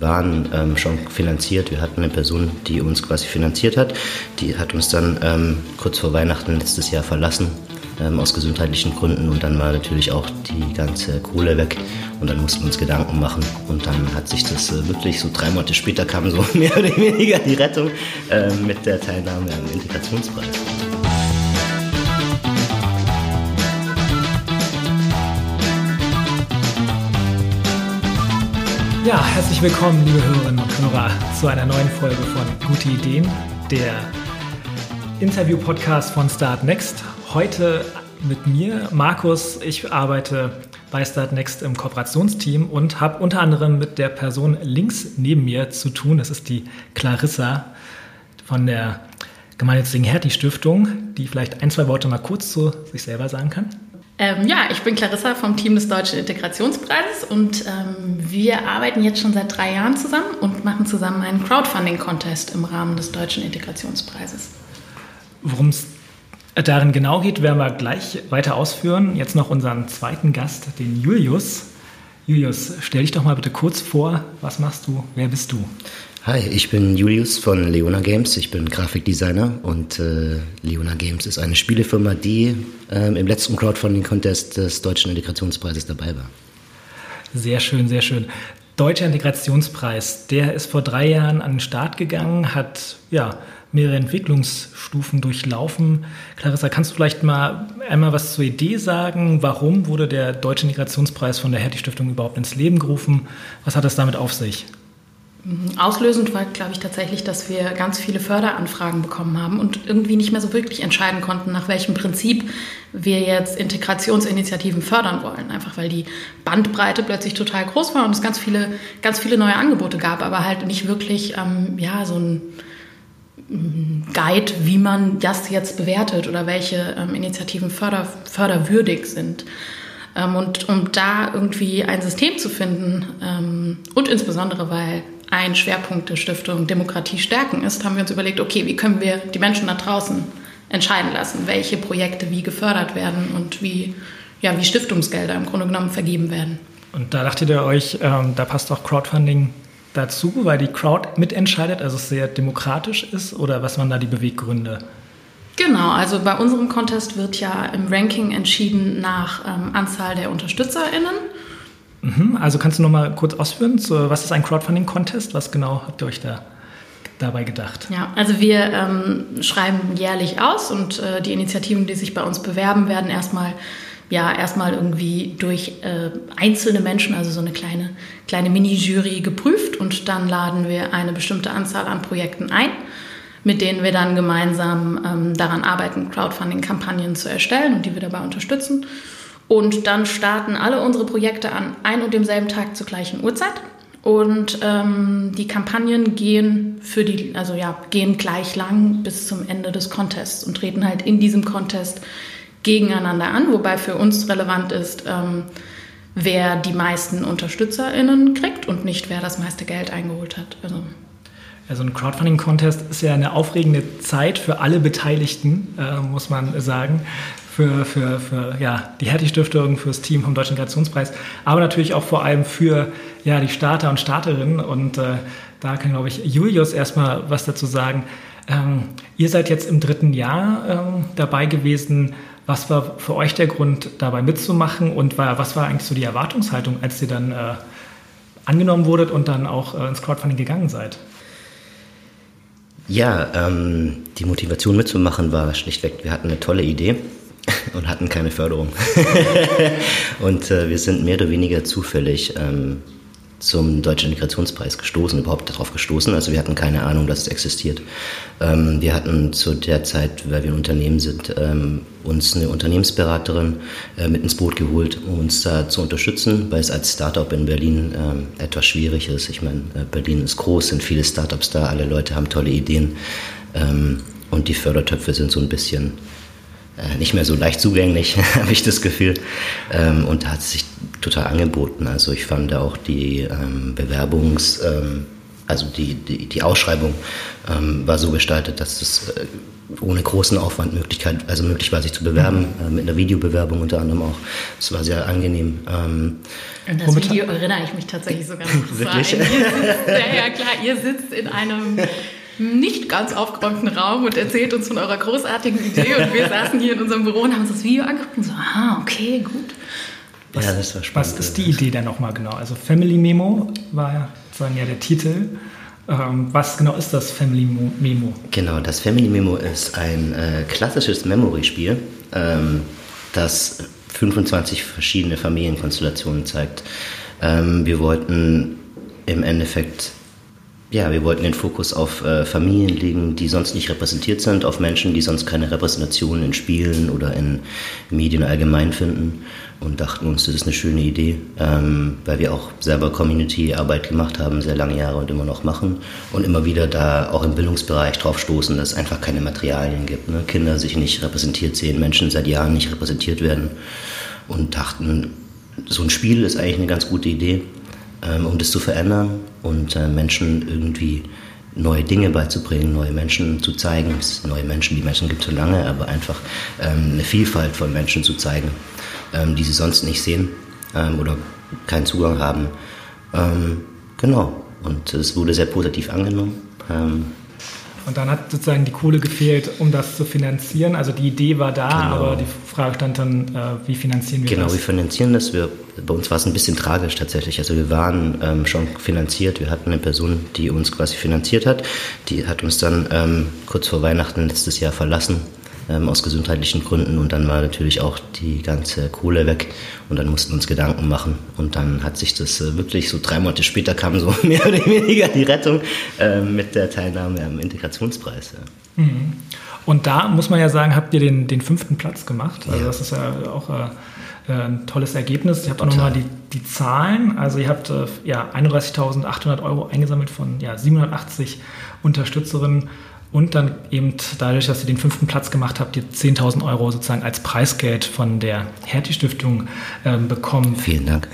waren ähm, schon finanziert. Wir hatten eine Person, die uns quasi finanziert hat. Die hat uns dann ähm, kurz vor Weihnachten letztes Jahr verlassen ähm, aus gesundheitlichen Gründen und dann war natürlich auch die ganze Kohle weg und dann mussten wir uns Gedanken machen und dann hat sich das äh, wirklich so drei Monate später kam so mehr oder weniger die Rettung äh, mit der Teilnahme am Integrationspreis. Ja, herzlich willkommen, liebe Hörerinnen und Hörer, zu einer neuen Folge von Gute Ideen, der Interview-Podcast von Start Next. Heute mit mir, Markus. Ich arbeite bei Start Next im Kooperationsteam und habe unter anderem mit der Person links neben mir zu tun. Das ist die Clarissa von der gemeinnützigen Hertie Stiftung, die vielleicht ein, zwei Worte mal kurz zu sich selber sagen kann. Ähm, ja, ich bin Clarissa vom Team des Deutschen Integrationspreises und ähm, wir arbeiten jetzt schon seit drei Jahren zusammen und machen zusammen einen Crowdfunding-Contest im Rahmen des Deutschen Integrationspreises. Worum es darin genau geht, werden wir gleich weiter ausführen. Jetzt noch unseren zweiten Gast, den Julius. Julius, stell dich doch mal bitte kurz vor. Was machst du? Wer bist du? Hi, ich bin Julius von Leona Games. Ich bin Grafikdesigner und äh, Leona Games ist eine Spielefirma, die ähm, im letzten Crowdfunding-Contest des Deutschen Integrationspreises dabei war. Sehr schön, sehr schön. Deutscher Integrationspreis, der ist vor drei Jahren an den Start gegangen, hat ja mehrere Entwicklungsstufen durchlaufen. Clarissa, kannst du vielleicht mal einmal was zur Idee sagen? Warum wurde der Deutsche Integrationspreis von der Hertie Stiftung überhaupt ins Leben gerufen? Was hat es damit auf sich? Auslösend war, glaube ich, tatsächlich, dass wir ganz viele Förderanfragen bekommen haben und irgendwie nicht mehr so wirklich entscheiden konnten, nach welchem Prinzip wir jetzt Integrationsinitiativen fördern wollen. Einfach weil die Bandbreite plötzlich total groß war und es ganz viele, ganz viele neue Angebote gab, aber halt nicht wirklich ähm, ja, so ein mm, Guide, wie man das jetzt bewertet oder welche ähm, Initiativen förder, förderwürdig sind. Ähm, und um da irgendwie ein System zu finden ähm, und insbesondere weil ein Schwerpunkt der Stiftung Demokratie stärken ist, haben wir uns überlegt, okay, wie können wir die Menschen da draußen entscheiden lassen, welche Projekte wie gefördert werden und wie, ja, wie Stiftungsgelder im Grunde genommen vergeben werden. Und da dachtet ihr euch, ähm, da passt auch Crowdfunding dazu, weil die Crowd mitentscheidet, also es sehr demokratisch ist oder was waren da die Beweggründe? Genau, also bei unserem Contest wird ja im Ranking entschieden nach ähm, Anzahl der UnterstützerInnen. Mhm, also kannst du noch mal kurz ausführen, was ist ein Crowdfunding-Contest? Was genau habt ihr euch da dabei gedacht? Ja, also wir ähm, schreiben jährlich aus und äh, die Initiativen, die sich bei uns bewerben, werden erstmal ja erstmal irgendwie durch äh, einzelne Menschen, also so eine kleine kleine Mini-Jury geprüft und dann laden wir eine bestimmte Anzahl an Projekten ein, mit denen wir dann gemeinsam ähm, daran arbeiten, Crowdfunding-Kampagnen zu erstellen und die wir dabei unterstützen. Und dann starten alle unsere Projekte an ein und demselben Tag zur gleichen Uhrzeit. Und ähm, die Kampagnen gehen für die, also ja, gehen gleich lang bis zum Ende des Contests und treten halt in diesem Contest gegeneinander an, wobei für uns relevant ist, ähm, wer die meisten UnterstützerInnen kriegt und nicht wer das meiste Geld eingeholt hat. Also also ein Crowdfunding-Contest ist ja eine aufregende Zeit für alle Beteiligten, äh, muss man sagen für, für, für ja, die Hertie-Stiftung, fürs Team vom Deutschen Integrationspreis, aber natürlich auch vor allem für ja, die Starter und Starterinnen. Und äh, da kann, glaube ich, Julius erstmal was dazu sagen. Ähm, ihr seid jetzt im dritten Jahr ähm, dabei gewesen. Was war für euch der Grund, dabei mitzumachen und war, was war eigentlich so die Erwartungshaltung, als ihr dann äh, angenommen wurdet und dann auch äh, ins Crowdfunding gegangen seid? Ja, ähm, die Motivation mitzumachen war schlichtweg, wir hatten eine tolle Idee und hatten keine Förderung. und äh, wir sind mehr oder weniger zufällig ähm, zum Deutschen Integrationspreis gestoßen, überhaupt darauf gestoßen. Also wir hatten keine Ahnung, dass es existiert. Ähm, wir hatten zu der Zeit, weil wir ein Unternehmen sind, ähm, uns eine Unternehmensberaterin äh, mit ins Boot geholt, um uns da zu unterstützen, weil es als Startup in Berlin ähm, etwas schwierig ist. Ich meine, äh, Berlin ist groß, sind viele Startups da, alle Leute haben tolle Ideen ähm, und die Fördertöpfe sind so ein bisschen nicht mehr so leicht zugänglich, habe ich das Gefühl. Ähm, und da hat es sich total angeboten. Also ich fand auch die ähm, Bewerbungs-, ähm, also die, die, die Ausschreibung ähm, war so gestaltet, dass es äh, ohne großen Aufwand Möglichkeit, also möglich war, sich zu bewerben, äh, mit einer Videobewerbung unter anderem auch. Das war sehr angenehm. Ähm, An das Video erinnere ich mich tatsächlich sogar noch. Wirklich? Sitzt, ja, ja, klar, ihr sitzt in einem nicht ganz aufgeräumten Raum und erzählt uns von eurer großartigen Idee und wir saßen hier in unserem Büro und haben uns das Video angeguckt und so, ah, okay, gut. Was, ja, das war spannend. Was ist die Idee denn nochmal genau? Also Family Memo war ja sozusagen ja der Titel. Ähm, was genau ist das Family Memo? Genau, das Family Memo ist ein äh, klassisches Memory-Spiel, ähm, das 25 verschiedene Familienkonstellationen zeigt. Ähm, wir wollten im Endeffekt ja, wir wollten den Fokus auf äh, Familien legen, die sonst nicht repräsentiert sind, auf Menschen, die sonst keine Repräsentation in Spielen oder in Medien allgemein finden und dachten uns, das ist eine schöne Idee, ähm, weil wir auch selber Community-Arbeit gemacht haben, sehr lange Jahre und immer noch machen und immer wieder da auch im Bildungsbereich drauf stoßen, dass es einfach keine Materialien gibt. Ne? Kinder sich nicht repräsentiert sehen, Menschen seit Jahren nicht repräsentiert werden und dachten, so ein Spiel ist eigentlich eine ganz gute Idee ähm, um das zu verändern und äh, Menschen irgendwie neue Dinge beizubringen, neue Menschen zu zeigen. Neue Menschen, die Menschen gibt es schon lange, aber einfach ähm, eine Vielfalt von Menschen zu zeigen, ähm, die sie sonst nicht sehen oder keinen Zugang haben. genau. Und es wurde sehr positiv angenommen. Und dann hat sozusagen die Kohle gefehlt, um das zu finanzieren. Also die Idee war da, genau. aber die Frage stand dann, äh, wie finanzieren wir genau, das? Genau, wir finanzieren das. Wir, bei uns war es ein bisschen tragisch tatsächlich. Also wir waren ähm, schon finanziert. Wir hatten eine Person, die uns quasi finanziert hat. Die hat uns dann ähm, kurz vor Weihnachten letztes Jahr verlassen ähm, aus gesundheitlichen Gründen und dann war natürlich auch die ganze Kohle weg und dann mussten wir uns Gedanken machen und dann hat sich das äh, wirklich so drei Monate später kam so mehr oder weniger die Rettung äh, mit der Teilnahme am Integrationspreis. Ja. Mhm. Und da muss man ja sagen, habt ihr den, den fünften Platz gemacht. Also ja. das ist ja auch äh, äh ein tolles Ergebnis. Ich habe auch nochmal die, die Zahlen. Also ihr habt äh, ja 31.800 Euro eingesammelt von ja, 780 Unterstützerinnen und dann eben dadurch, dass ihr den fünften Platz gemacht habt, ihr 10.000 Euro sozusagen als Preisgeld von der Hertie-Stiftung ähm, bekommen. Vielen Dank.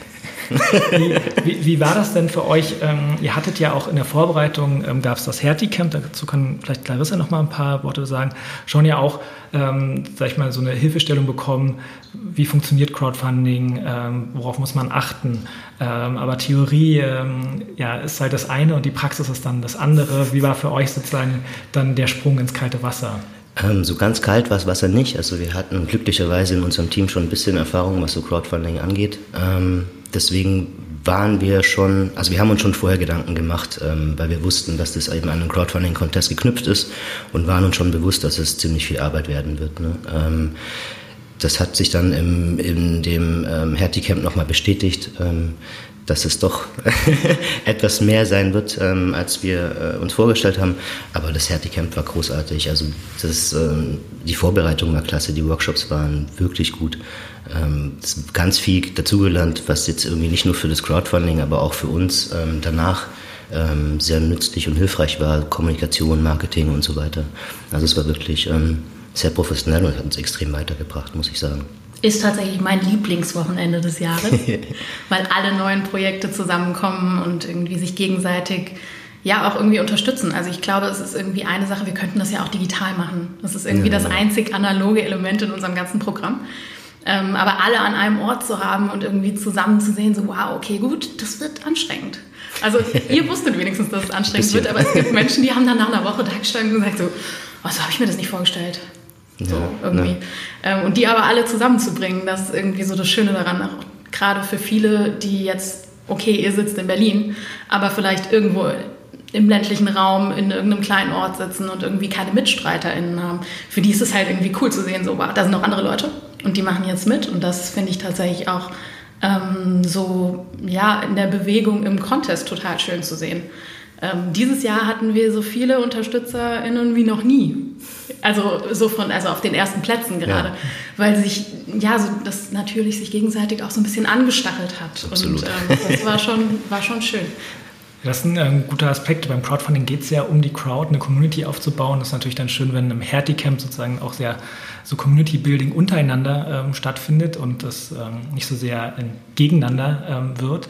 Wie, wie, war das denn für euch? Ähm, ihr hattet ja auch in der Vorbereitung, ähm, gab es das Hertie-Camp, dazu kann vielleicht Clarissa noch mal ein paar Worte sagen, schon ja auch, ähm, sag ich mal, so eine Hilfestellung bekommen, wie funktioniert Crowdfunding, ähm, worauf muss man achten. Ähm, aber Theorie ähm, ja, ist halt das eine und die Praxis ist dann das andere. Wie war für euch sozusagen dann der Sprung ins kalte Wasser? So ganz kalt war das Wasser nicht. Also wir hatten glücklicherweise in unserem Team schon ein bisschen Erfahrung, was so Crowdfunding angeht. Ähm, deswegen waren wir schon, also wir haben uns schon vorher Gedanken gemacht, ähm, weil wir wussten, dass das eben an einen Crowdfunding-Contest geknüpft ist und waren uns schon bewusst, dass es ziemlich viel Arbeit werden wird. Ne? Ähm, das hat sich dann im, in dem ähm, Hertie Camp nochmal bestätigt, ähm, dass es doch etwas mehr sein wird, ähm, als wir äh, uns vorgestellt haben. Aber das Hertie Camp war großartig. Also das, ähm, die Vorbereitung war klasse, die Workshops waren wirklich gut. Ähm, ganz viel dazugelernt, was jetzt irgendwie nicht nur für das Crowdfunding, aber auch für uns ähm, danach ähm, sehr nützlich und hilfreich war. Kommunikation, Marketing und so weiter. Also es war wirklich ähm, sehr professionell und hat uns extrem weitergebracht, muss ich sagen ist tatsächlich mein Lieblingswochenende des Jahres, weil alle neuen Projekte zusammenkommen und irgendwie sich gegenseitig ja auch irgendwie unterstützen. Also ich glaube, es ist irgendwie eine Sache, wir könnten das ja auch digital machen. Das ist irgendwie ja, das einzig analoge Element in unserem ganzen Programm. Ähm, aber alle an einem Ort zu haben und irgendwie zusammen zu sehen, so wow, okay, gut, das wird anstrengend. Also ihr wusstet wenigstens, dass es anstrengend wird, aber es gibt Menschen, die haben dann nach einer Woche da gestanden und gesagt so, oh, so habe ich mir das nicht vorgestellt. So ja, irgendwie. Ja. Ähm, und die aber alle zusammenzubringen, das ist irgendwie so das Schöne daran, auch gerade für viele, die jetzt, okay, ihr sitzt in Berlin, aber vielleicht irgendwo im ländlichen Raum in irgendeinem kleinen Ort sitzen und irgendwie keine MitstreiterInnen haben. Für die ist es halt irgendwie cool zu sehen, so, wow, da sind noch andere Leute und die machen jetzt mit. Und das finde ich tatsächlich auch ähm, so, ja, in der Bewegung im Contest total schön zu sehen. Ähm, dieses Jahr hatten wir so viele UnterstützerInnen wie noch nie. Also so von, also auf den ersten Plätzen gerade. Ja. Weil sich, ja, so das natürlich sich gegenseitig auch so ein bisschen angestachelt hat. Absolut. Und ähm, das war schon, war schon schön. Das ist ein, ein guter Aspekt. Beim Crowdfunding geht es ja um die Crowd, eine Community aufzubauen. Das ist natürlich dann schön, wenn im Hertie-Camp sozusagen auch sehr so Community-Building untereinander ähm, stattfindet und das ähm, nicht so sehr äh, gegeneinander ähm, wird.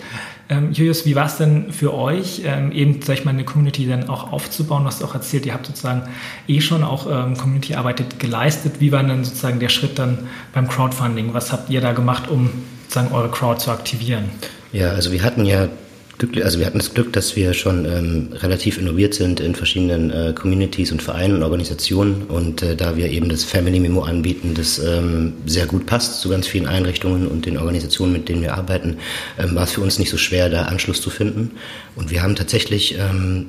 Ähm, Julius, wie war es denn für euch, ähm, eben, sag ich mal, eine Community dann auch aufzubauen? Du hast auch erzählt, ihr habt sozusagen eh schon auch ähm, Community-Arbeit geleistet. Wie war denn sozusagen der Schritt dann beim Crowdfunding? Was habt ihr da gemacht, um sozusagen eure Crowd zu aktivieren? Ja, also wir hatten ja Glück, also wir hatten das Glück, dass wir schon ähm, relativ innoviert sind in verschiedenen äh, Communities und Vereinen und Organisationen und äh, da wir eben das Family Memo anbieten, das ähm, sehr gut passt zu ganz vielen Einrichtungen und den Organisationen, mit denen wir arbeiten, ähm, war es für uns nicht so schwer, da Anschluss zu finden. Und wir haben tatsächlich ähm,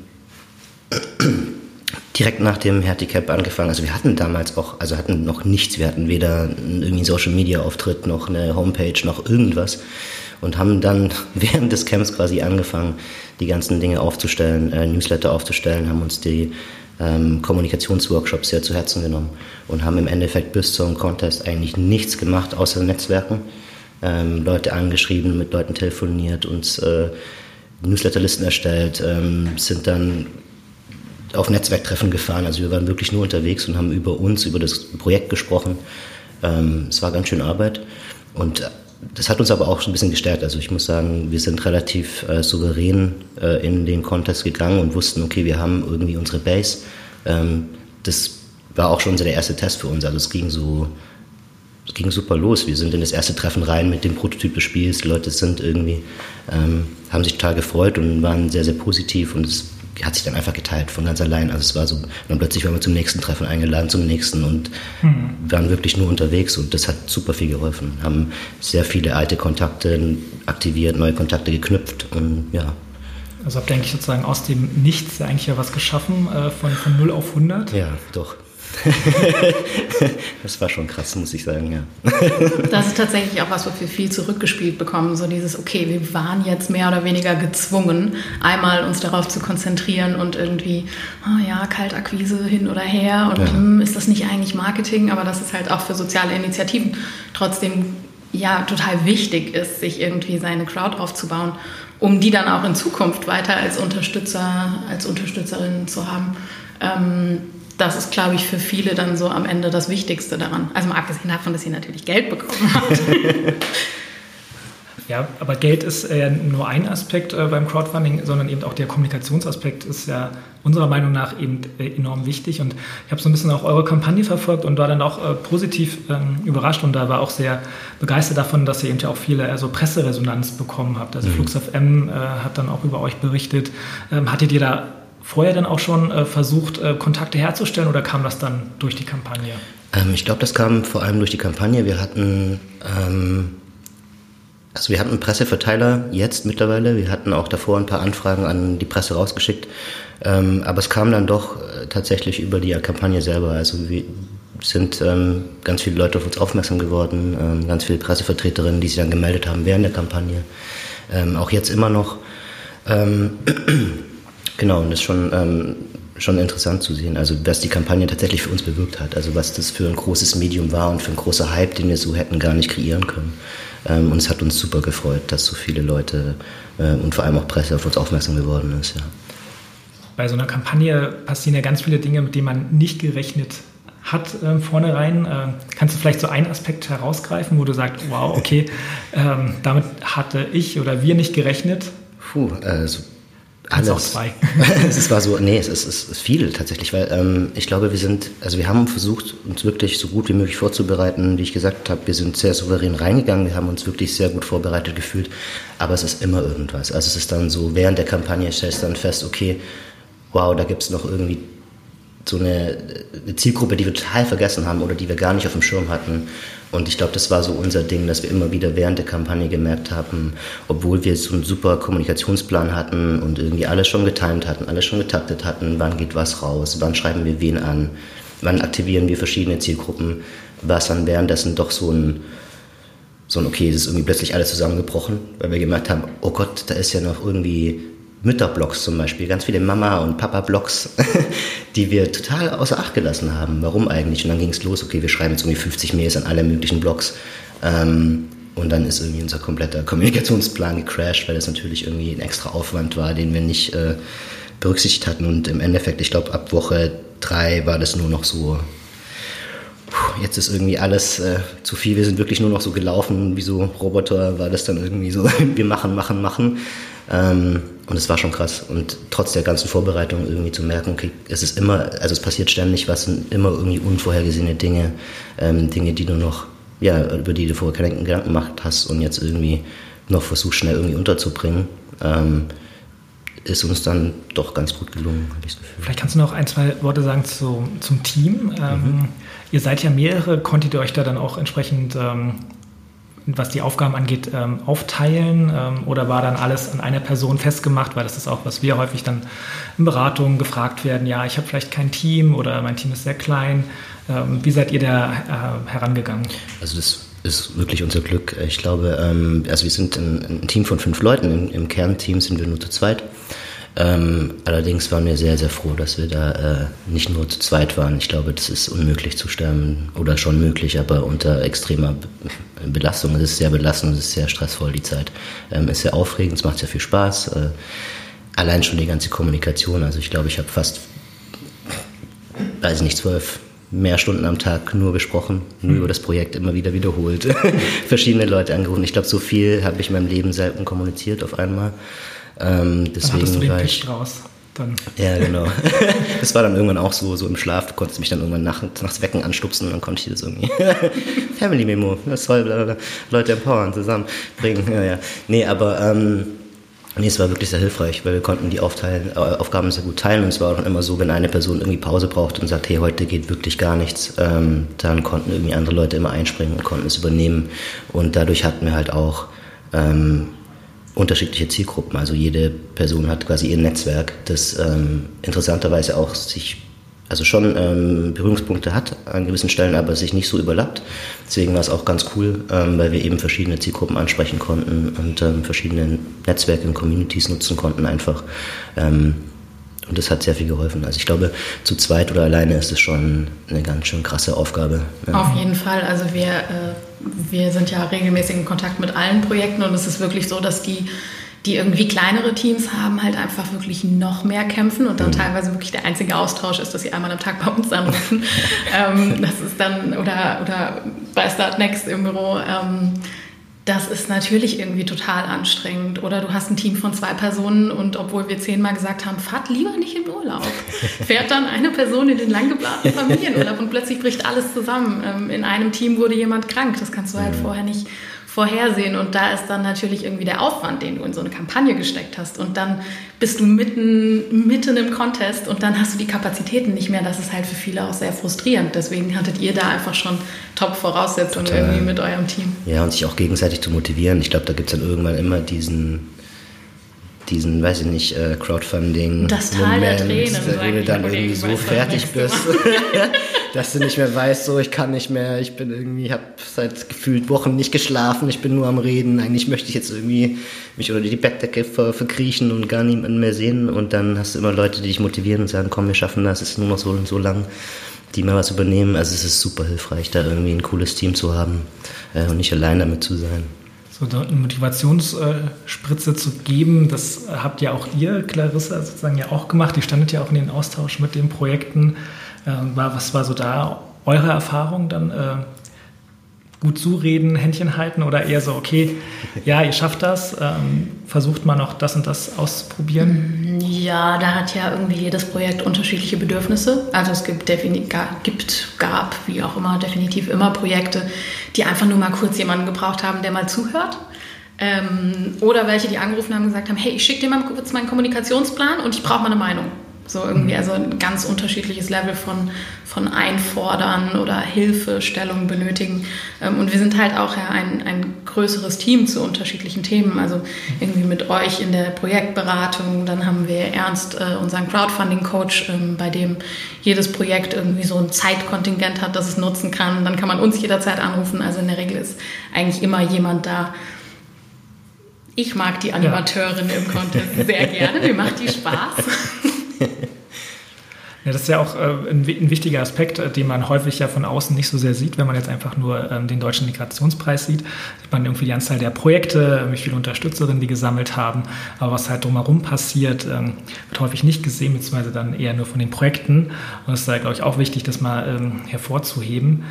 direkt nach dem Handicap angefangen. Also wir hatten damals auch, also hatten noch nichts. Wir hatten weder irgendwie Social Media Auftritt noch eine Homepage noch irgendwas und haben dann während des Camps quasi angefangen, die ganzen Dinge aufzustellen, äh, Newsletter aufzustellen, haben uns die ähm, Kommunikationsworkshops sehr zu Herzen genommen und haben im Endeffekt bis zum Contest eigentlich nichts gemacht, außer Netzwerken. Ähm, Leute angeschrieben, mit Leuten telefoniert, uns äh, Newsletterlisten erstellt, ähm, sind dann auf Netzwerktreffen gefahren. Also wir waren wirklich nur unterwegs und haben über uns, über das Projekt gesprochen. Ähm, es war ganz schön Arbeit und das hat uns aber auch schon ein bisschen gestärkt. Also ich muss sagen, wir sind relativ äh, souverän äh, in den Contest gegangen und wussten, okay, wir haben irgendwie unsere Base. Ähm, das war auch schon der erste Test für uns. Also es ging so, es ging super los. Wir sind in das erste Treffen rein mit dem Prototyp des Spiels. Die Leute sind irgendwie, ähm, haben sich total gefreut und waren sehr, sehr positiv und es hat sich dann einfach geteilt von ganz allein. Also es war so, dann plötzlich waren wir zum nächsten Treffen eingeladen, zum nächsten und mhm. waren wirklich nur unterwegs und das hat super viel geholfen. Haben sehr viele alte Kontakte aktiviert, neue Kontakte geknüpft und ja. Also habt ihr eigentlich sozusagen aus dem Nichts eigentlich ja was geschaffen, äh, von, von 0 auf 100? Ja, doch. das war schon krass, muss ich sagen, ja. das ist tatsächlich auch was, was wir viel zurückgespielt bekommen. So dieses, okay, wir waren jetzt mehr oder weniger gezwungen, einmal uns darauf zu konzentrieren und irgendwie, oh ja, Kaltakquise hin oder her und ja. hm, ist das nicht eigentlich Marketing? Aber das ist halt auch für soziale Initiativen trotzdem ja total wichtig ist, sich irgendwie seine Crowd aufzubauen, um die dann auch in Zukunft weiter als Unterstützer, als Unterstützerin zu haben. Ähm, das ist, glaube ich, für viele dann so am Ende das Wichtigste daran. Also mal abgesehen davon, dass sie natürlich Geld bekommen hat. Ja, aber Geld ist äh, nur ein Aspekt äh, beim Crowdfunding, sondern eben auch der Kommunikationsaspekt ist ja unserer Meinung nach eben äh, enorm wichtig. Und ich habe so ein bisschen auch eure Kampagne verfolgt und war dann auch äh, positiv ähm, überrascht und da war auch sehr begeistert davon, dass ihr eben ja auch viele also Presseresonanz bekommen habt. Also mhm. Flux FM äh, hat dann auch über euch berichtet. Ähm, hattet ihr da vorher dann auch schon äh, versucht, äh, Kontakte herzustellen oder kam das dann durch die Kampagne? Ähm, ich glaube, das kam vor allem durch die Kampagne. Wir hatten, ähm, also wir hatten einen Presseverteiler jetzt mittlerweile. Wir hatten auch davor ein paar Anfragen an die Presse rausgeschickt. Ähm, aber es kam dann doch äh, tatsächlich über die Kampagne selber. Also wir sind ähm, ganz viele Leute auf uns aufmerksam geworden, ähm, ganz viele Pressevertreterinnen, die sich dann gemeldet haben während der Kampagne. Ähm, auch jetzt immer noch. Genau, und das ist schon, ähm, schon interessant zu sehen, also was die Kampagne tatsächlich für uns bewirkt hat, also was das für ein großes Medium war und für ein großer Hype, den wir so hätten gar nicht kreieren können. Ähm, und es hat uns super gefreut, dass so viele Leute äh, und vor allem auch Presse auf uns aufmerksam geworden ist. Ja. Bei so einer Kampagne passieren ja ganz viele Dinge, mit denen man nicht gerechnet hat äh, vornherein. Äh, kannst du vielleicht so einen Aspekt herausgreifen, wo du sagst, wow, okay, ähm, damit hatte ich oder wir nicht gerechnet? Puh, also alles. Auch zwei. es war so, nee, es ist, es ist viel tatsächlich, weil ähm, ich glaube, wir sind, also wir haben versucht, uns wirklich so gut wie möglich vorzubereiten. Wie ich gesagt habe, wir sind sehr souverän reingegangen, wir haben uns wirklich sehr gut vorbereitet gefühlt, aber es ist immer irgendwas. Also es ist dann so, während der Kampagne stellst du dann fest, okay, wow, da gibt es noch irgendwie so eine, eine Zielgruppe, die wir total vergessen haben oder die wir gar nicht auf dem Schirm hatten. Und ich glaube, das war so unser Ding, dass wir immer wieder während der Kampagne gemerkt haben, obwohl wir so einen super Kommunikationsplan hatten und irgendwie alles schon getimt hatten, alles schon getaktet hatten, wann geht was raus, wann schreiben wir wen an, wann aktivieren wir verschiedene Zielgruppen, war es dann währenddessen doch so ein, so ein, okay, es ist irgendwie plötzlich alles zusammengebrochen, weil wir gemerkt haben, oh Gott, da ist ja noch irgendwie Mütterblogs zum Beispiel, ganz viele Mama- und Papa-Blogs, die wir total außer Acht gelassen haben. Warum eigentlich? Und dann ging es los, okay, wir schreiben jetzt irgendwie 50 Mails an alle möglichen Blogs. Ähm, und dann ist irgendwie unser kompletter Kommunikationsplan gecrashed, weil das natürlich irgendwie ein extra Aufwand war, den wir nicht äh, berücksichtigt hatten. Und im Endeffekt, ich glaube, ab Woche drei war das nur noch so, jetzt ist irgendwie alles äh, zu viel, wir sind wirklich nur noch so gelaufen, wie so Roboter war das dann irgendwie so, wir machen, machen, machen. Ähm, und es war schon krass. Und trotz der ganzen Vorbereitung irgendwie zu merken, okay, es ist immer, also es passiert ständig was, sind immer irgendwie unvorhergesehene Dinge, ähm, Dinge, die du noch, ja, über die du vorher keine Gedanken gemacht hast und jetzt irgendwie noch versuchst, schnell irgendwie unterzubringen. Ähm, ist uns dann doch ganz gut gelungen, habe ich das Gefühl. Vielleicht kannst du noch ein, zwei Worte sagen zu, zum Team. Ähm, mhm. Ihr seid ja mehrere, konntet ihr euch da dann auch entsprechend ähm, was die Aufgaben angeht, ähm, aufteilen ähm, oder war dann alles an einer Person festgemacht, weil das ist auch, was wir häufig dann in Beratungen gefragt werden, ja, ich habe vielleicht kein Team oder mein Team ist sehr klein. Ähm, wie seid ihr da äh, herangegangen? Also das ist wirklich unser Glück. Ich glaube, ähm, also wir sind ein, ein, Team von fünf Leuten, im, im Kernteam sind wir nur zu zweit. Ähm, allerdings waren wir sehr, sehr froh, dass wir da äh, nicht nur zu zweit waren. Ich glaube, das ist unmöglich zu sterben oder schon möglich, aber unter extremer Belastung. Es ist sehr belastend, es ist sehr stressvoll, die Zeit. Ähm, ist sehr aufregend, es macht sehr viel Spaß. Äh, allein schon die ganze Kommunikation. Also ich glaube, ich habe fast, weiß nicht, zwölf mehr Stunden am Tag nur besprochen, nur mhm. über das Projekt immer wieder wiederholt, verschiedene Leute angerufen. Ich glaube, so viel habe ich in meinem Leben selten kommuniziert auf einmal. Ähm, deswegen dann du den ich, raus. Dann. Ja, genau. das war dann irgendwann auch so, so im Schlaf. Du konntest mich dann irgendwann nach, nachts wecken, anstupsen und dann konnte ich das irgendwie. Family Memo, das soll blablabla. Leute empowern, zusammenbringen. Ja, ja. Nee, aber ähm, nee, es war wirklich sehr hilfreich, weil wir konnten die Aufteilen, äh, Aufgaben sehr gut teilen und es war auch immer so, wenn eine Person irgendwie Pause braucht und sagt, hey, heute geht wirklich gar nichts, ähm, dann konnten irgendwie andere Leute immer einspringen und konnten es übernehmen. Und dadurch hatten wir halt auch ähm, unterschiedliche Zielgruppen. Also jede Person hat quasi ihr Netzwerk, das ähm, interessanterweise auch sich, also schon ähm, Berührungspunkte hat an gewissen Stellen, aber sich nicht so überlappt. Deswegen war es auch ganz cool, ähm, weil wir eben verschiedene Zielgruppen ansprechen konnten und ähm, verschiedene Netzwerke und Communities nutzen konnten einfach. Ähm, und das hat sehr viel geholfen. Also ich glaube, zu zweit oder alleine ist es schon eine ganz schön krasse Aufgabe. Auf jeden Fall. Also wir, äh, wir sind ja regelmäßig in Kontakt mit allen Projekten und es ist wirklich so, dass die die irgendwie kleinere Teams haben, halt einfach wirklich noch mehr kämpfen und dann mhm. teilweise wirklich der einzige Austausch ist, dass sie einmal am Tag bei uns anrufen. ähm, das ist dann, oder, oder bei Start Next im Büro. Das ist natürlich irgendwie total anstrengend. Oder du hast ein Team von zwei Personen und obwohl wir zehnmal gesagt haben, fahrt lieber nicht in Urlaub, fährt dann eine Person in den lang geplanten Familienurlaub und plötzlich bricht alles zusammen. Ähm, in einem Team wurde jemand krank. Das kannst du halt vorher nicht vorhersehen. Und da ist dann natürlich irgendwie der Aufwand, den du in so eine Kampagne gesteckt hast. Und dann bist du mitten, mitten im Contest und dann hast du die Kapazitäten nicht mehr. Das ist halt für viele auch sehr frustrierend. Deswegen hattet ihr da einfach schon Top-Voraussetzungen irgendwie mit eurem Team. Ja, und sich auch gegenseitig zu motivieren. Ich glaube, da gibt es dann irgendwann immer diesen diesen, weiß ich nicht, äh, Crowdfunding. Das Tal Moment, der Tränen. Wo du dann irgendwie so fertig bist, dass du nicht mehr weißt, so ich kann nicht mehr, ich bin irgendwie, habe seit gefühlt Wochen nicht geschlafen, ich bin nur am Reden. Eigentlich möchte ich jetzt irgendwie mich unter die Bettdecke ver verkriechen und gar niemanden mehr sehen. Und dann hast du immer Leute, die dich motivieren und sagen, komm, wir schaffen das, es ist nur noch so und so lang, die mal was übernehmen. Also es ist super hilfreich, da irgendwie ein cooles Team zu haben äh, und nicht allein damit zu sein so eine Motivationsspritze zu geben. Das habt ja auch ihr, Clarissa, sozusagen ja auch gemacht. Die standet ja auch in den Austausch mit den Projekten. Ähm, was war so da eure Erfahrung dann? Äh, gut zureden, Händchen halten oder eher so, okay, ja, ihr schafft das, ähm, versucht mal noch das und das auszuprobieren? Ja, da hat ja irgendwie jedes Projekt unterschiedliche Bedürfnisse. Also es gibt, gibt, gab, wie auch immer, definitiv immer Projekte, die einfach nur mal kurz jemanden gebraucht haben, der mal zuhört. Ähm, oder welche, die angerufen haben und gesagt haben, hey, ich schicke dir mal kurz meinen Kommunikationsplan und ich brauche mal eine Meinung. So irgendwie, also ein ganz unterschiedliches Level von, von Einfordern oder Hilfestellung benötigen. Ähm, und wir sind halt auch ja ein, ein größeres Team zu unterschiedlichen Themen. Also irgendwie mit euch in der Projektberatung. Dann haben wir Ernst, äh, unseren Crowdfunding-Coach, ähm, bei dem jedes Projekt irgendwie so ein Zeitkontingent hat, das es nutzen kann. Dann kann man uns jederzeit anrufen. Also in der Regel ist eigentlich immer jemand da. Ich mag die Animateurin ja. im Contest sehr gerne. Mir macht die Spaß. Ja, das ist ja auch äh, ein, wichtiger Aspekt, äh, den man häufig ja von außen nicht so sehr sieht, wenn man jetzt einfach nur ähm, den Deutschen Migrationspreis sieht. Sieht man irgendwie die Anzahl der Projekte, wie viele Unterstützerinnen die gesammelt haben. Aber was halt drumherum passiert, ähm, wird häufig nicht gesehen, beziehungsweise dann eher nur von den Projekten. Und es ist da, glaube ich, auch wichtig, das mal ähm, hervorzuheben.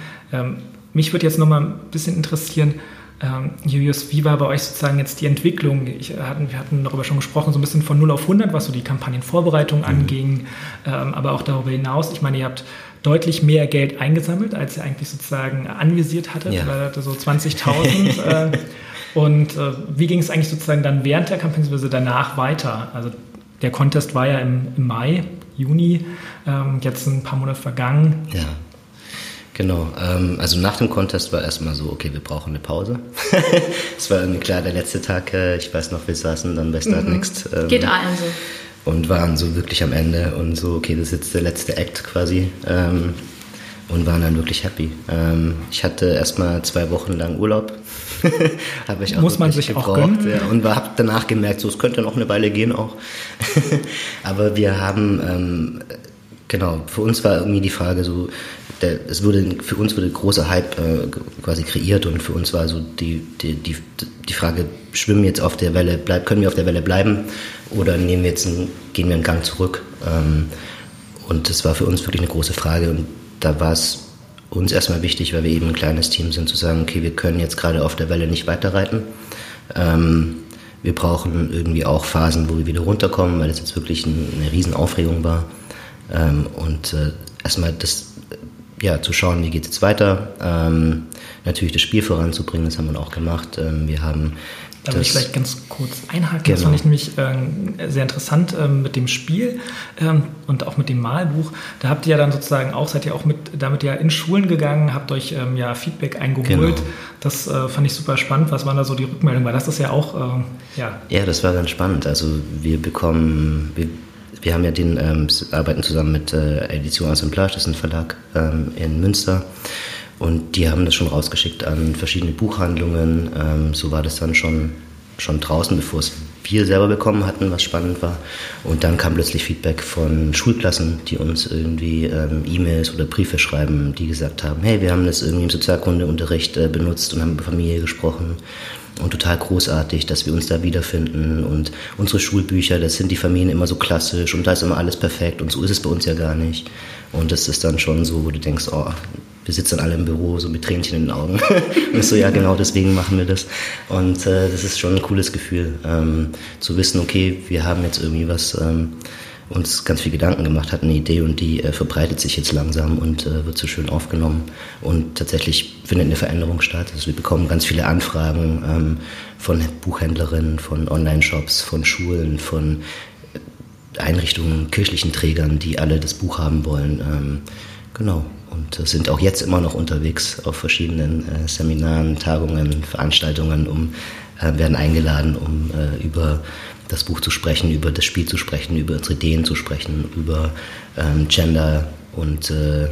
Mich würde jetzt noch mal ein bisschen interessieren, ähm, Julius, wie war bei euch sozusagen jetzt die Entwicklung? Ich, äh, hatten, wir hatten darüber schon gesprochen, so ein bisschen von 0 auf 100, was so die Kampagnenvorbereitung mhm. anging, ähm, aber auch darüber hinaus. Ich meine, ihr habt deutlich mehr Geld eingesammelt, als ihr eigentlich sozusagen anvisiert hattet, ja. weil so 20.000. äh, und äh, wie ging es eigentlich sozusagen dann während der Kampagne, beziehungsweise danach weiter? Also der Contest war ja im, im Mai, Juni, ähm, jetzt sind ein paar Monate vergangen. Ja. Genau, ähm, also nach dem Contest war erstmal so, okay, wir brauchen eine Pause. Es war irgendwie klar, der letzte Tag, äh, ich weiß noch, wir saßen dann bei Start mhm. Next. Ähm, Geht allen so. Und waren so wirklich am Ende und so, okay, das ist jetzt der letzte Act quasi. Ähm, und waren dann wirklich happy. Ähm, ich hatte erstmal zwei Wochen lang Urlaub. habe ich auch Muss man sich gebraucht, auch gönnen. Ja, und habe danach gemerkt, so es könnte noch eine Weile gehen auch. Aber wir haben ähm, genau für uns war irgendwie die Frage so der, es wurde, für uns wurde großer Hype äh, quasi kreiert und für uns war so die, die, die, die Frage, schwimmen wir jetzt auf der Welle, bleib, können wir auf der Welle bleiben oder nehmen wir jetzt einen, gehen wir einen Gang zurück? Ähm, und das war für uns wirklich eine große Frage und da war es uns erstmal wichtig, weil wir eben ein kleines Team sind, zu sagen, okay, wir können jetzt gerade auf der Welle nicht weiterreiten. Ähm, wir brauchen irgendwie auch Phasen, wo wir wieder runterkommen, weil es jetzt wirklich eine Riesenaufregung war. Ähm, und äh, erstmal das ja, zu schauen, wie geht es jetzt weiter. Ähm, natürlich das Spiel voranzubringen, das haben wir auch gemacht. Ähm, wir haben da will ich vielleicht ganz kurz einhaken. Genau. Das fand ich nämlich äh, sehr interessant äh, mit dem Spiel ähm, und auch mit dem Malbuch. Da habt ihr ja dann sozusagen auch, seid ihr auch mit, damit ja in Schulen gegangen, habt euch ähm, ja Feedback eingeholt. Genau. Das äh, fand ich super spannend. Was waren da so die Rückmeldungen? Weil das ist ja auch, ähm, ja. Ja, das war ganz spannend. Also wir bekommen, wir wir haben ja den, ähm, arbeiten zusammen mit äh, Edition Assemblage, das ist ein Verlag ähm, in Münster. Und die haben das schon rausgeschickt an verschiedene Buchhandlungen. Ähm, so war das dann schon, schon draußen, bevor es wir selber bekommen hatten, was spannend war. Und dann kam plötzlich Feedback von Schulklassen, die uns irgendwie ähm, E-Mails oder Briefe schreiben, die gesagt haben, hey, wir haben das irgendwie im Sozialkundeunterricht äh, benutzt und haben über Familie gesprochen und total großartig, dass wir uns da wiederfinden und unsere Schulbücher, das sind die Familien immer so klassisch und da ist immer alles perfekt und so ist es bei uns ja gar nicht. Und das ist dann schon so, wo du denkst, oh, wir sitzen alle im Büro so mit Tränchen in den Augen. und so, ja genau, deswegen machen wir das. Und äh, das ist schon ein cooles Gefühl, ähm, zu wissen, okay, wir haben jetzt irgendwie was... Ähm, uns ganz viel Gedanken gemacht hat, eine Idee und die äh, verbreitet sich jetzt langsam und äh, wird so schön aufgenommen. Und tatsächlich findet eine Veränderung statt. Also wir bekommen ganz viele Anfragen ähm, von Buchhändlerinnen, von Online-Shops, von Schulen, von äh, Einrichtungen, kirchlichen Trägern, die alle das Buch haben wollen. Ähm, genau. Und äh, sind auch jetzt immer noch unterwegs auf verschiedenen äh, Seminaren, Tagungen, Veranstaltungen, um werden eingeladen, um über das Buch zu sprechen, über das Spiel zu sprechen, über unsere Ideen zu sprechen, über ähm, Gender und äh,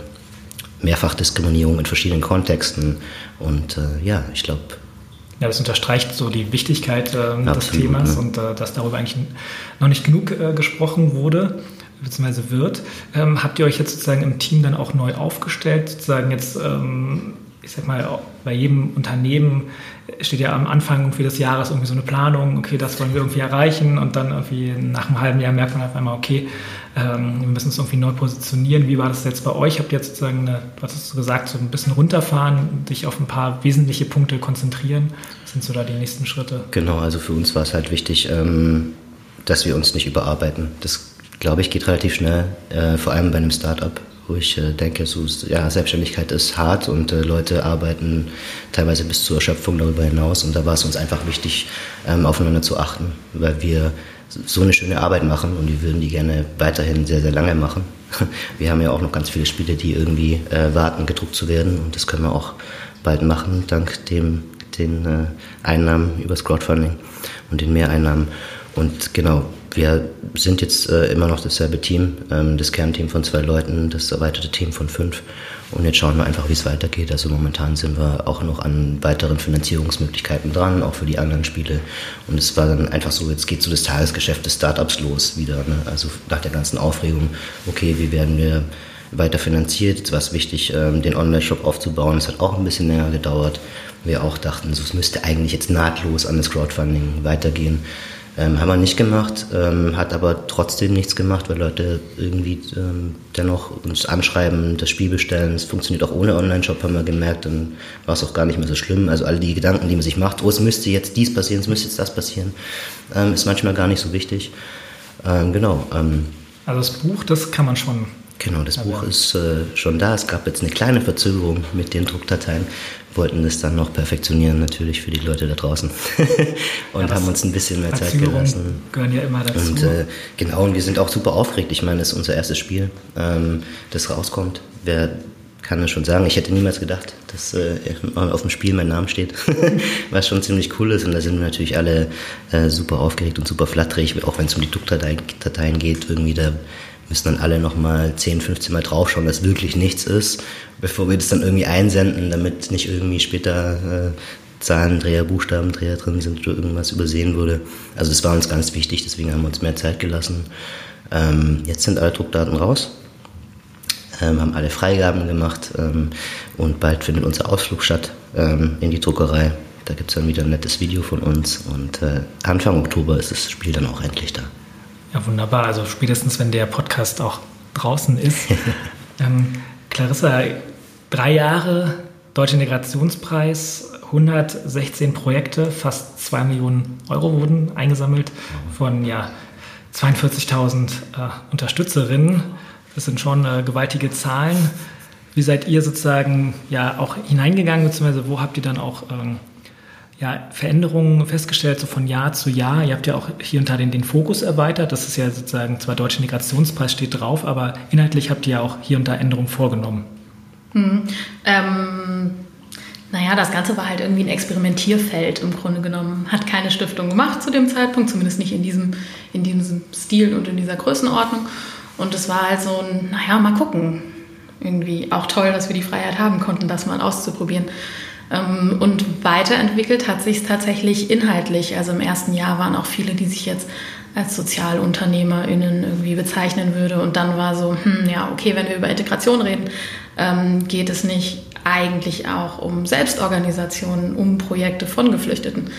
Mehrfachdiskriminierung in verschiedenen Kontexten. Und äh, ja, ich glaube. Ja, das unterstreicht so die Wichtigkeit äh, des Themas ne? und dass darüber eigentlich noch nicht genug äh, gesprochen wurde bzw. wird. Ähm, habt ihr euch jetzt sozusagen im Team dann auch neu aufgestellt, sozusagen jetzt ähm, ich sag mal, bei jedem Unternehmen steht ja am Anfang irgendwie des Jahres irgendwie so eine Planung, okay, das wollen wir irgendwie erreichen und dann irgendwie nach einem halben Jahr merkt man auf einmal, okay, ähm, wir müssen uns irgendwie neu positionieren. Wie war das jetzt bei euch? Habt ihr jetzt sozusagen, eine, was hast du gesagt, so ein bisschen runterfahren, dich auf ein paar wesentliche Punkte konzentrieren? Was sind so da die nächsten Schritte? Genau, also für uns war es halt wichtig, ähm, dass wir uns nicht überarbeiten. Das, glaube ich, geht relativ schnell, äh, vor allem bei einem Startup wo ich äh, denke, so, ja, Selbstständigkeit ist hart und äh, Leute arbeiten teilweise bis zur Erschöpfung darüber hinaus. Und da war es uns einfach wichtig, ähm, aufeinander zu achten, weil wir so eine schöne Arbeit machen und wir würden die gerne weiterhin sehr, sehr lange machen. Wir haben ja auch noch ganz viele Spiele, die irgendwie äh, warten, gedruckt zu werden und das können wir auch bald machen, dank dem, den äh, Einnahmen übers Crowdfunding und den Mehreinnahmen. Und genau, wir sind jetzt äh, immer noch dasselbe Team, ähm, das Kernteam von zwei Leuten, das erweiterte Team von fünf. Und jetzt schauen wir einfach, wie es weitergeht. Also momentan sind wir auch noch an weiteren Finanzierungsmöglichkeiten dran, auch für die anderen Spiele. Und es war dann einfach so, jetzt geht so das Tagesgeschäft des Startups los wieder. Ne? Also nach der ganzen Aufregung, okay, wie werden wir weiter finanziert? Es war wichtig, ähm, den Online-Shop aufzubauen. Es hat auch ein bisschen länger gedauert. Wir auch dachten, so, es müsste eigentlich jetzt nahtlos an das Crowdfunding weitergehen. Ähm, haben wir nicht gemacht, ähm, hat aber trotzdem nichts gemacht, weil Leute irgendwie ähm, dennoch uns anschreiben, das Spiel bestellen. Es funktioniert auch ohne Online-Shop, haben wir gemerkt. Dann war es auch gar nicht mehr so schlimm. Also alle die Gedanken, die man sich macht, oh, es müsste jetzt dies passieren, es müsste jetzt das passieren, ähm, ist manchmal gar nicht so wichtig. Ähm, genau. Ähm, also das Buch, das kann man schon Genau, das Buch ist äh, schon da. Es gab jetzt eine kleine Verzögerung mit den Druckdateien wollten das dann noch perfektionieren, natürlich für die Leute da draußen. und ja, haben uns ein bisschen mehr Zeit gelassen. gehören ja immer dazu. Und äh, genau, und wir sind auch super aufgeregt. Ich meine, das ist unser erstes Spiel, ähm, das rauskommt. Wer kann es schon sagen, ich hätte niemals gedacht, dass äh, auf dem Spiel mein Name steht, was schon ziemlich cool ist. Und da sind wir natürlich alle äh, super aufgeregt und super flatterig, auch wenn es um die Druckdateien geht. Irgendwie da müssen dann alle nochmal 10, 15 Mal draufschauen, dass wirklich nichts ist, bevor wir das dann irgendwie einsenden, damit nicht irgendwie später äh, Zahlendreher, Buchstabendreher drin sind oder irgendwas übersehen wurde. Also das war uns ganz wichtig, deswegen haben wir uns mehr Zeit gelassen. Ähm, jetzt sind alle Druckdaten raus, ähm, haben alle Freigaben gemacht ähm, und bald findet unser Ausflug statt ähm, in die Druckerei. Da gibt es dann wieder ein nettes Video von uns und äh, Anfang Oktober ist das Spiel dann auch endlich da. Ja, wunderbar. Also spätestens, wenn der Podcast auch draußen ist. ähm, Clarissa, drei Jahre Deutscher Integrationspreis, 116 Projekte, fast 2 Millionen Euro wurden eingesammelt von ja, 42.000 äh, Unterstützerinnen. Das sind schon äh, gewaltige Zahlen. Wie seid ihr sozusagen ja auch hineingegangen, beziehungsweise wo habt ihr dann auch ähm, ja, Veränderungen festgestellt, so von Jahr zu Jahr. Ihr habt ja auch hier und da den, den Fokus erweitert. Das ist ja sozusagen, zwar Deutscher Migrationspreis steht drauf, aber inhaltlich habt ihr ja auch hier und da Änderungen vorgenommen. Hm. Ähm, naja, das Ganze war halt irgendwie ein Experimentierfeld im Grunde genommen. Hat keine Stiftung gemacht zu dem Zeitpunkt, zumindest nicht in diesem, in diesem Stil und in dieser Größenordnung. Und es war halt so ein, naja, mal gucken. Irgendwie auch toll, dass wir die Freiheit haben konnten, das mal auszuprobieren. Ähm, und weiterentwickelt hat sich es tatsächlich inhaltlich. Also im ersten Jahr waren auch viele, die sich jetzt als SozialunternehmerInnen irgendwie bezeichnen würde. Und dann war so, hm, ja, okay, wenn wir über Integration reden, ähm, geht es nicht eigentlich auch um Selbstorganisationen, um Projekte von Geflüchteten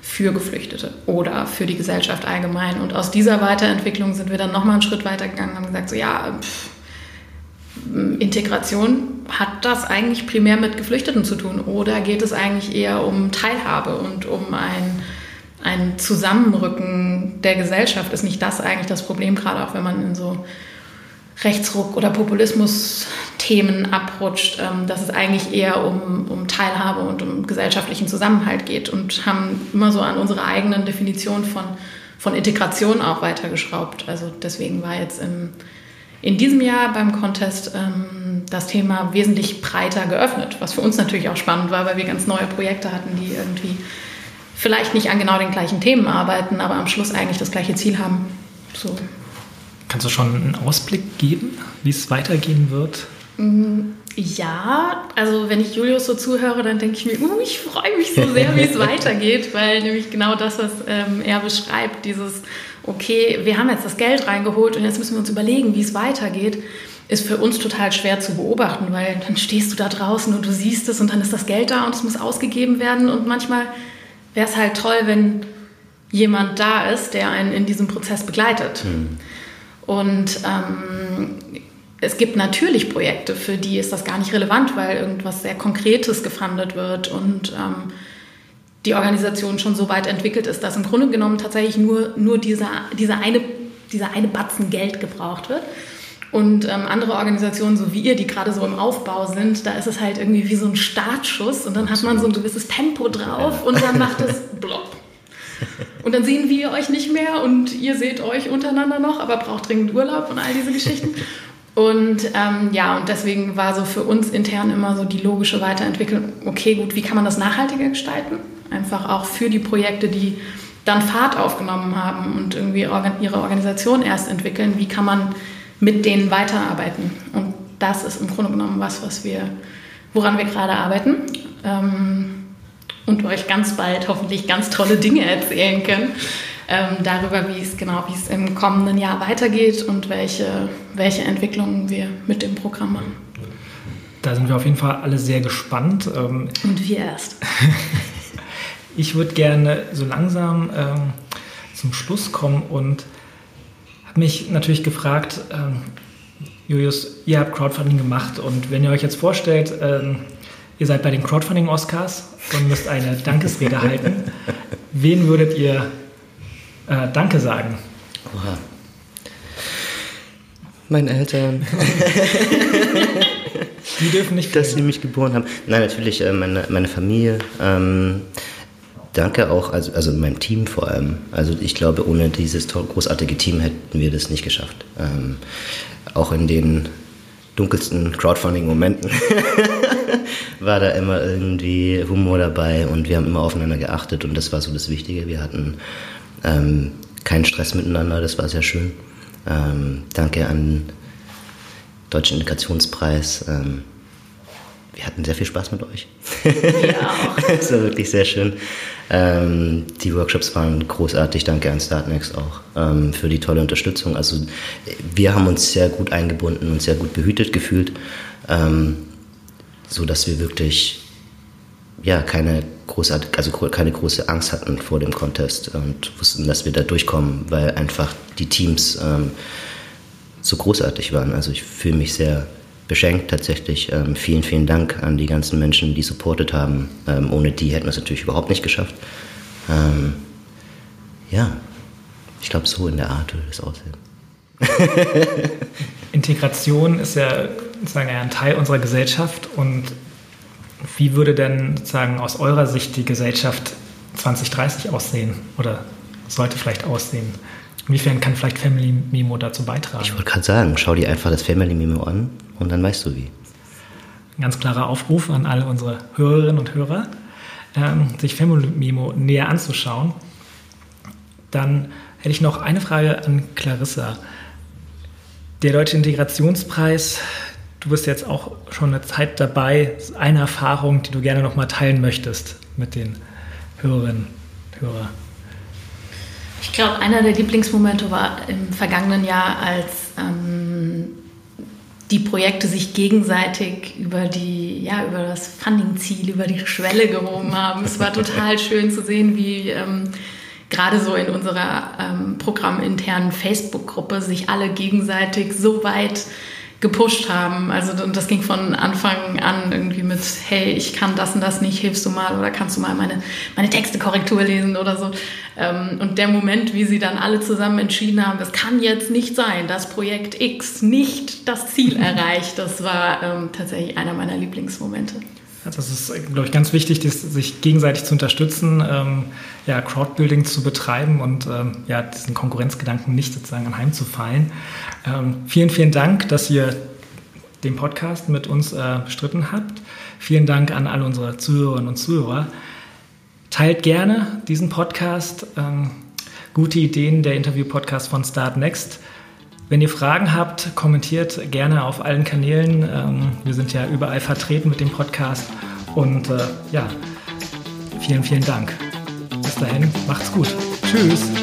für Geflüchtete oder für die Gesellschaft allgemein. Und aus dieser Weiterentwicklung sind wir dann nochmal einen Schritt weiter gegangen und haben gesagt, so ja, pff, Integration, hat das eigentlich primär mit Geflüchteten zu tun oder geht es eigentlich eher um Teilhabe und um ein, ein Zusammenrücken der Gesellschaft? Ist nicht das eigentlich das Problem, gerade auch wenn man in so Rechtsruck- oder Populismus-Themen abrutscht, ähm, dass es eigentlich eher um, um Teilhabe und um gesellschaftlichen Zusammenhalt geht und haben immer so an unserer eigenen Definition von, von Integration auch weitergeschraubt. Also deswegen war jetzt im in diesem Jahr beim Contest ähm, das Thema wesentlich breiter geöffnet, was für uns natürlich auch spannend war, weil wir ganz neue Projekte hatten, die irgendwie vielleicht nicht an genau den gleichen Themen arbeiten, aber am Schluss eigentlich das gleiche Ziel haben. So. Kannst du schon einen Ausblick geben, wie es weitergehen wird? Mm, ja, also wenn ich Julius so zuhöre, dann denke ich mir, uh, ich freue mich so sehr, wie es weitergeht, weil nämlich genau das, was ähm, er beschreibt, dieses okay, wir haben jetzt das Geld reingeholt und jetzt müssen wir uns überlegen, wie es weitergeht, ist für uns total schwer zu beobachten, weil dann stehst du da draußen und du siehst es und dann ist das Geld da und es muss ausgegeben werden und manchmal wäre es halt toll, wenn jemand da ist, der einen in diesem Prozess begleitet. Mhm. Und ähm, es gibt natürlich Projekte, für die ist das gar nicht relevant, weil irgendwas sehr Konkretes gefundet wird und ähm, die Organisation schon so weit entwickelt ist, dass im Grunde genommen tatsächlich nur, nur dieser, dieser, eine, dieser eine Batzen Geld gebraucht wird. Und ähm, andere Organisationen, so wie ihr, die gerade so im Aufbau sind, da ist es halt irgendwie wie so ein Startschuss und dann hat man so ein gewisses Tempo drauf und dann macht es blopp. Und dann sehen wir euch nicht mehr und ihr seht euch untereinander noch, aber braucht dringend Urlaub und all diese Geschichten. Und ähm, ja, und deswegen war so für uns intern immer so die logische Weiterentwicklung, okay, gut, wie kann man das nachhaltiger gestalten? Einfach auch für die Projekte, die dann Fahrt aufgenommen haben und irgendwie ihre Organisation erst entwickeln, wie kann man mit denen weiterarbeiten? Und das ist im Grunde genommen was, was wir, woran wir gerade arbeiten. Ähm, und euch ganz bald hoffentlich ganz tolle Dinge erzählen können ähm, darüber, wie es genau, wie es im kommenden Jahr weitergeht und welche, welche Entwicklungen wir mit dem Programm machen. Da sind wir auf jeden Fall alle sehr gespannt. Ähm, und wir erst. ich würde gerne so langsam ähm, zum Schluss kommen und habe mich natürlich gefragt, ähm, Julius, ihr habt Crowdfunding gemacht und wenn ihr euch jetzt vorstellt, ähm, ihr seid bei den Crowdfunding-Oscars und müsst eine Dankesrede halten, wen würdet ihr äh, Danke sagen? Oha. Meinen Eltern. Die dürfen nicht. Dass sie mich geboren haben. Nein, natürlich äh, meine, meine Familie. Ähm, danke auch, also, also meinem Team vor allem. Also ich glaube, ohne dieses großartige Team hätten wir das nicht geschafft. Ähm, auch in den dunkelsten Crowdfunding-Momenten war da immer irgendwie Humor dabei und wir haben immer aufeinander geachtet und das war so das Wichtige. Wir hatten ähm, keinen Stress miteinander, das war sehr schön. Ähm, danke an Deutschen Integrationspreis. Ähm, wir hatten sehr viel Spaß mit euch. Ja. das war wirklich sehr schön. Ähm, die Workshops waren großartig. Danke an Startnext auch ähm, für die tolle Unterstützung. Also wir haben uns sehr gut eingebunden und sehr gut behütet gefühlt, ähm, so dass wir wirklich ja keine große, also keine große Angst hatten vor dem Contest und wussten, dass wir da durchkommen, weil einfach die Teams ähm, so großartig waren. Also ich fühle mich sehr beschenkt tatsächlich. Ähm, vielen, vielen Dank an die ganzen Menschen, die supportet haben. Ähm, ohne die hätten wir es natürlich überhaupt nicht geschafft. Ähm, ja, ich glaube, so in der Art würde es aussehen. Integration ist ja sozusagen ein Teil unserer Gesellschaft und wie würde denn sozusagen aus eurer Sicht die Gesellschaft 2030 aussehen oder sollte vielleicht aussehen? Inwiefern kann vielleicht Family Memo dazu beitragen? Ich wollte gerade sagen, schau dir einfach das Family Memo an und dann weißt du wie. Ein ganz klarer Aufruf an alle unsere Hörerinnen und Hörer, ähm, sich Family Memo näher anzuschauen. Dann hätte ich noch eine Frage an Clarissa. Der Deutsche Integrationspreis, du bist jetzt auch schon eine Zeit dabei. Eine Erfahrung, die du gerne noch mal teilen möchtest mit den Hörerinnen und Hörern. Ich glaube, einer der Lieblingsmomente war im vergangenen Jahr, als ähm, die Projekte sich gegenseitig über die, ja, über das Funding-Ziel, über die Schwelle gehoben haben. Es war total schön zu sehen, wie ähm, gerade so in unserer ähm, programminternen Facebook-Gruppe sich alle gegenseitig so weit gepusht haben. Also und das ging von Anfang an irgendwie mit, hey, ich kann das und das nicht, hilfst du mal oder kannst du mal meine, meine Texte Korrektur lesen oder so. Ähm, und der Moment, wie sie dann alle zusammen entschieden haben, es kann jetzt nicht sein, dass Projekt X nicht das Ziel erreicht, das war ähm, tatsächlich einer meiner Lieblingsmomente. Das ist, glaube ich, ganz wichtig, sich gegenseitig zu unterstützen, ähm, ja, Crowdbuilding zu betreiben und ähm, ja, diesen Konkurrenzgedanken nicht sozusagen anheimzufallen. Ähm, vielen, vielen Dank, dass ihr den Podcast mit uns äh, bestritten habt. Vielen Dank an alle unsere Zuhörerinnen und Zuhörer. Teilt gerne diesen Podcast. Ähm, gute Ideen, der Interview-Podcast von Start Next. Wenn ihr Fragen habt, kommentiert gerne auf allen Kanälen. Ähm, wir sind ja überall vertreten mit dem Podcast. Und äh, ja, vielen, vielen Dank. Bis dahin, macht's gut. Tschüss.